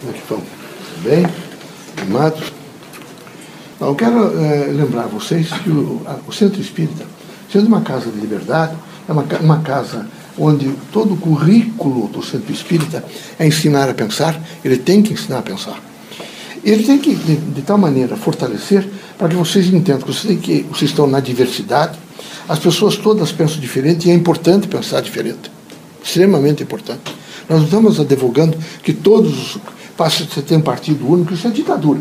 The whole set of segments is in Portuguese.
Como é que? Tudo bem? Amados? Eu quero é, lembrar vocês que o, a, o Centro Espírita, sendo uma casa de liberdade, é uma, uma casa onde todo o currículo do Centro Espírita é ensinar a pensar, ele tem que ensinar a pensar. Ele tem que, de, de tal maneira, fortalecer para que vocês entendam que vocês, que vocês estão na diversidade, as pessoas todas pensam diferente e é importante pensar diferente. Extremamente importante. Nós estamos advogando que todos passem a ter um partido único, isso é ditadura.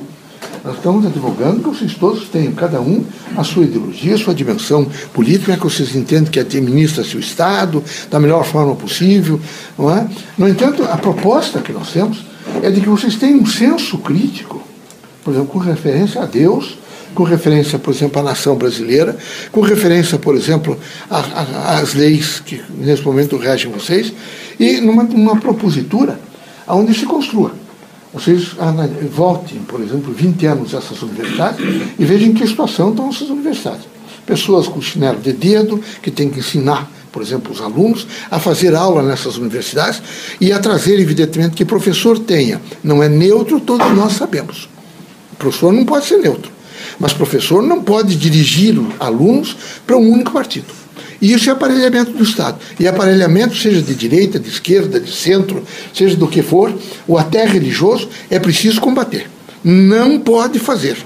Nós estamos advogando que vocês todos tenham, cada um, a sua ideologia, a sua dimensão política, que vocês entendem que administra seu Estado da melhor forma possível. Não é? No entanto, a proposta que nós temos é de que vocês tenham um senso crítico, por exemplo, com referência a Deus, com referência, por exemplo, à nação brasileira, com referência, por exemplo, às leis que nesse momento regem vocês, e numa, numa propositura onde se construa. Vocês voltem, por exemplo, 20 anos essas universidades e vejam que situação estão essas universidades. Pessoas com chinelo de dedo, que têm que ensinar, por exemplo, os alunos a fazer aula nessas universidades e a trazer, evidentemente, que professor tenha. Não é neutro, todos nós sabemos. O professor não pode ser neutro. Mas professor não pode dirigir alunos para um único partido. E isso é aparelhamento do Estado. E aparelhamento, seja de direita, de esquerda, de centro, seja do que for, ou até religioso, é preciso combater. Não pode fazer.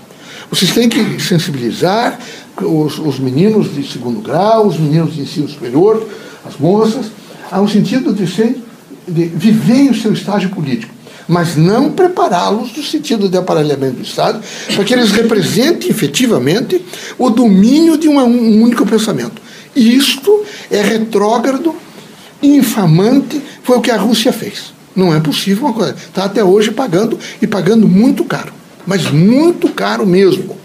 Vocês têm que sensibilizar os, os meninos de segundo grau, os meninos de ensino superior, as moças, ao sentido de, ser, de viver o seu estágio político mas não prepará-los no sentido de aparelhamento do Estado, para que eles representem efetivamente o domínio de um único pensamento. Isto é retrógrado, infamante, foi o que a Rússia fez. Não é possível uma coisa. Está até hoje pagando e pagando muito caro, mas muito caro mesmo.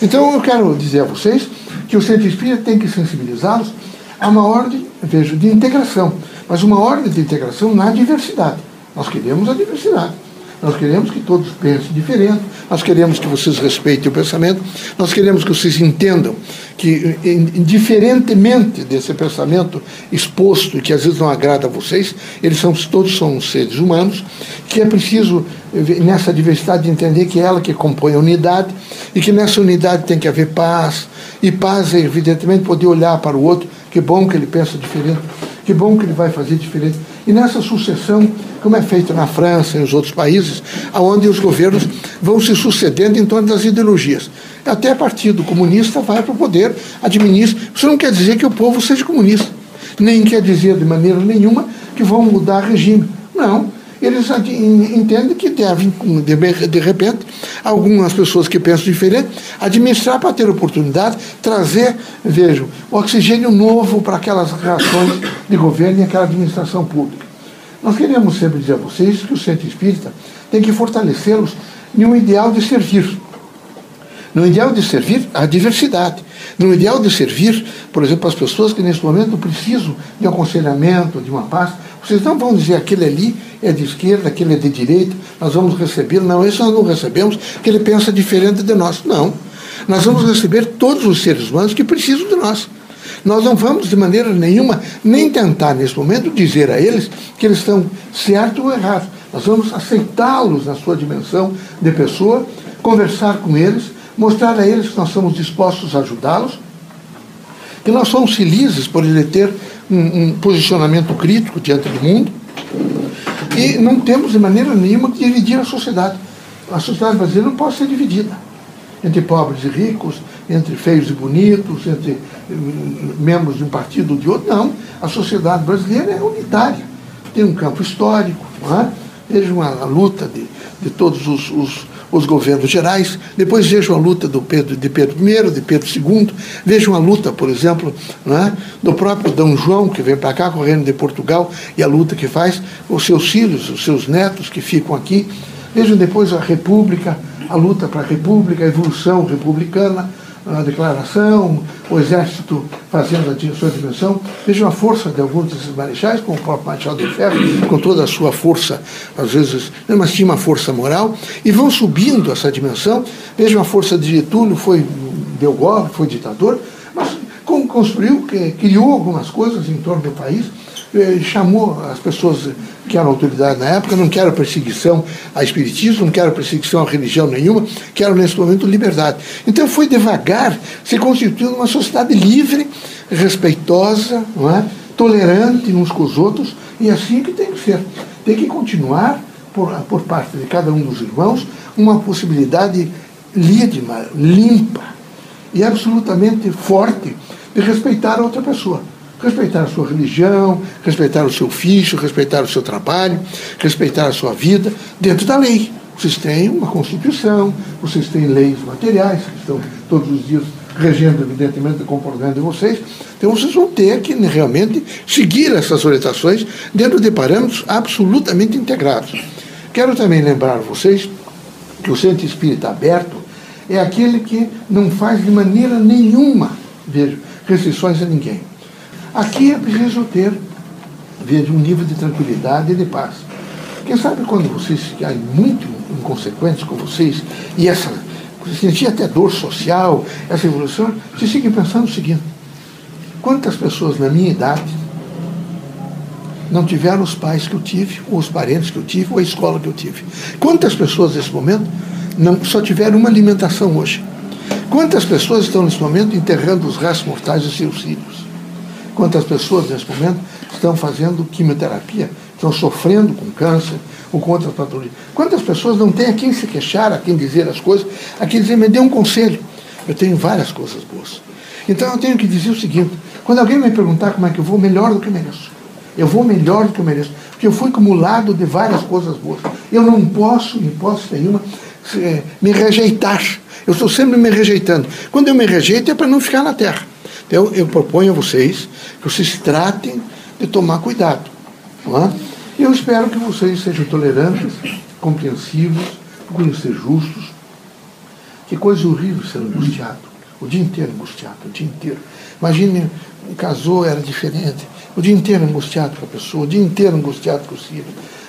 Então eu quero dizer a vocês que o Centro Espírita tem que sensibilizá-los a uma ordem, vejo, de integração, mas uma ordem de integração na diversidade. Nós queremos a diversidade. Nós queremos que todos pensem diferente, nós queremos que vocês respeitem o pensamento, nós queremos que vocês entendam que, indiferentemente desse pensamento exposto que às vezes não agrada a vocês, eles são, todos são seres humanos, que é preciso, nessa diversidade, entender que é ela que compõe a unidade e que nessa unidade tem que haver paz, e paz é, evidentemente, poder olhar para o outro, que bom que ele pensa diferente, que bom que ele vai fazer diferente. E nessa sucessão como é feito na França e nos outros países, onde os governos vão se sucedendo em torno das ideologias. Até partido comunista vai para o poder, administra. Isso não quer dizer que o povo seja comunista, nem quer dizer de maneira nenhuma que vão mudar regime. Não. Eles entendem que devem, de repente, algumas pessoas que pensam diferente, administrar para ter oportunidade, trazer, vejo, oxigênio novo para aquelas relações de governo e aquela administração pública. Nós queremos sempre dizer a vocês que o centro espírita tem que fortalecê-los em um ideal de servir. No ideal de servir a diversidade. No ideal de servir, por exemplo, as pessoas que nesse momento precisam de um aconselhamento, de uma paz. Vocês não vão dizer aquele ali é de esquerda, aquele é de direita, nós vamos receber. Não, isso nós não recebemos, porque ele pensa diferente de nós. Não. Nós vamos receber todos os seres humanos que precisam de nós. Nós não vamos de maneira nenhuma nem tentar nesse momento dizer a eles que eles estão certo ou errado. Nós vamos aceitá-los na sua dimensão de pessoa, conversar com eles, mostrar a eles que nós somos dispostos a ajudá-los, que nós somos felizes por ele ter um, um posicionamento crítico diante do mundo e não temos de maneira nenhuma que dividir a sociedade. A sociedade brasileira não pode ser dividida entre pobres e ricos, entre feios e bonitos, entre hum, membros de um partido ou de outro. Não. A sociedade brasileira é unitária. Tem um campo histórico, não é? vejam a, a luta de, de todos os, os, os, governos gerais, depois vejam a luta do Pedro, de Pedro I, de Pedro II, vejam a luta, por exemplo, é? do próprio Dom João, que vem para cá, correndo de Portugal, e a luta que faz, os seus filhos, os seus netos que ficam aqui. Vejam depois a República, a luta para a República, a evolução republicana, a declaração, o exército fazendo a sua dimensão. Vejam a força de alguns desses marechais, como o próprio Marechal de Ferro, com toda a sua força, às vezes, mas tinha uma força moral, e vão subindo essa dimensão. Vejam a força de Getúlio, foi, deu golpe, foi ditador, mas construiu, criou algumas coisas em torno do país, chamou as pessoas que eram autoridade na época, não quero perseguição a espiritismo, não quero perseguição a religião nenhuma, quero nesse momento liberdade. Então foi devagar se constituindo uma sociedade livre, respeitosa, é? tolerante uns com os outros, e assim que tem que ser. Tem que continuar, por, por parte de cada um dos irmãos, uma possibilidade lídima, limpa e absolutamente forte de respeitar a outra pessoa respeitar a sua religião, respeitar o seu ofício, respeitar o seu trabalho, respeitar a sua vida dentro da lei. Vocês têm uma Constituição, vocês têm leis materiais que estão todos os dias regendo, evidentemente, comportamento de vocês. Então vocês vão ter que realmente seguir essas orientações dentro de parâmetros absolutamente integrados. Quero também lembrar vocês que o centro espírita aberto é aquele que não faz de maneira nenhuma, veja, restrições a ninguém. Aqui é preciso ter, veja, um nível de tranquilidade e de paz. Quem sabe quando vocês ficarem muito inconsequentes com vocês e essa sentir até dor social, essa evolução, vocês fiquem pensando o seguinte: quantas pessoas na minha idade não tiveram os pais que eu tive, ou os parentes que eu tive, ou a escola que eu tive? Quantas pessoas nesse momento não, só tiveram uma alimentação hoje? Quantas pessoas estão nesse momento enterrando os restos mortais dos seus filhos? Quantas pessoas nesse momento estão fazendo quimioterapia, estão sofrendo com câncer ou com outras patologias? Quantas pessoas não têm a quem se queixar, a quem dizer as coisas, a quem dizer, me dê um conselho? Eu tenho várias coisas boas. Então eu tenho que dizer o seguinte: quando alguém me perguntar como é que eu vou, melhor do que eu mereço. Eu vou melhor do que eu mereço. Porque eu fui acumulado de várias coisas boas. Eu não posso, em hipótese nenhuma, eh, me rejeitar. Eu estou sempre me rejeitando. Quando eu me rejeito é para não ficar na terra. Então, eu proponho a vocês que vocês tratem de tomar cuidado. Não é? Eu espero que vocês sejam tolerantes, compreensivos, procurem ser justos. Que coisa horrível ser angustiado. O dia inteiro angustiado, o dia inteiro. Imagine, casou, era diferente. O dia inteiro angustiado com a pessoa, o dia inteiro angustiado com o filho.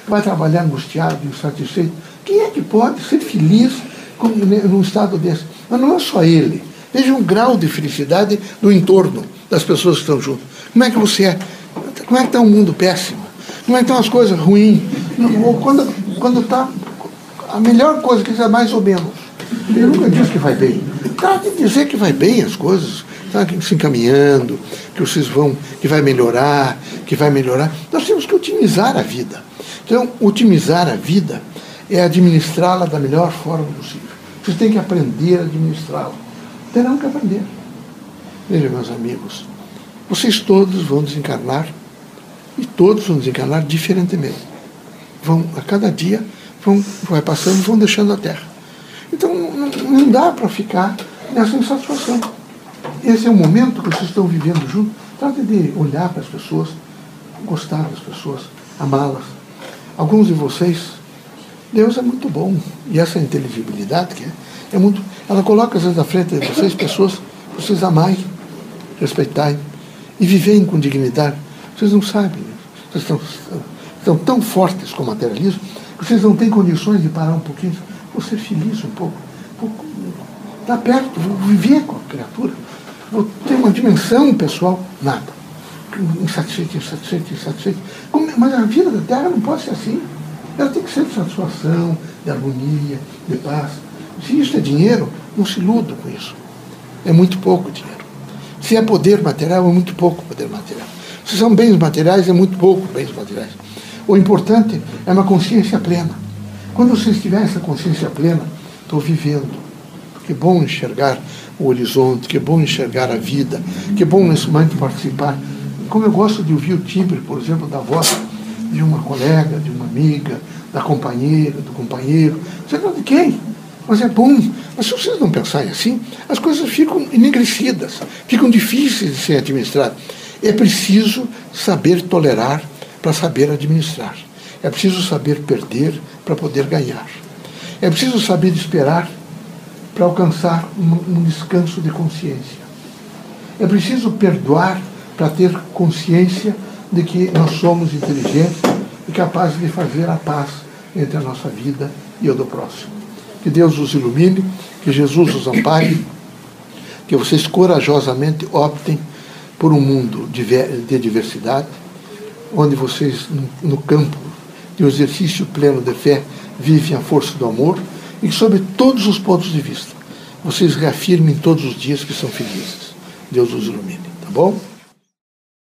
Vai trabalhar angustiado, insatisfeito. Quem é que pode ser feliz num estado desse? Mas não é só ele. Veja o grau de felicidade do entorno das pessoas que estão junto. Como é que você é? Como é que está um mundo péssimo? Como é que estão as coisas ruins? Ou quando quando está a melhor coisa que é mais ou menos. Ele nunca diz que vai bem. Trata de dizer que vai bem as coisas, está se encaminhando, que vocês vão, que vai melhorar, que vai melhorar. Nós temos que otimizar a vida. Então, otimizar a vida é administrá-la da melhor forma possível. Vocês têm que aprender a administrá-la terão que aprender. Veja, meus amigos, vocês todos vão desencarnar e todos vão desencarnar diferentemente. Vão, a cada dia, vão, vai passando vão deixando a Terra. Então, não, não dá para ficar nessa insatisfação. Esse é o momento que vocês estão vivendo junto. Trate de olhar para as pessoas, gostar das pessoas, amá-las. Alguns de vocês, Deus é muito bom. E essa inteligibilidade que é, é muito. Ela coloca às vezes na frente de vocês pessoas que vocês amai, respeitai e vivem com dignidade. Vocês não sabem, vocês estão, estão tão fortes com o materialismo que vocês não têm condições de parar um pouquinho. Vou ser feliz um pouco. Vou estar perto, vou viver com a criatura. Vou ter uma dimensão pessoal. Nada. Insatisfeito, insatisfeito, insatisfeito. Mas a vida da Terra não pode ser assim. Ela tem que ser de satisfação, de harmonia, de paz. Se isso é dinheiro, não se iluda com isso. É muito pouco dinheiro. Se é poder material, é muito pouco poder material. Se são bens materiais, é muito pouco bens materiais. O importante é uma consciência plena. Quando você estiver essa consciência plena, estou vivendo. Que bom enxergar o horizonte, que bom enxergar a vida, que bom nesse momento participar. Como eu gosto de ouvir o timbre, por exemplo, da voz de uma colega, de uma amiga, da companheira, do companheiro, sei lá de quem mas é bom. Mas se vocês não pensarem assim, as coisas ficam enegrecidas, ficam difíceis de ser administradas. É preciso saber tolerar para saber administrar. É preciso saber perder para poder ganhar. É preciso saber esperar para alcançar um, um descanso de consciência. É preciso perdoar para ter consciência de que nós somos inteligentes e capazes de fazer a paz entre a nossa vida e a do próximo. Que Deus os ilumine, que Jesus os ampare, que vocês corajosamente optem por um mundo de diversidade, onde vocês, no, campo de um exercício pleno de fé, vivem a força do amor e que, sob todos os pontos de vista, vocês reafirmem todos os dias que são felizes. Deus os ilumine, tá bom?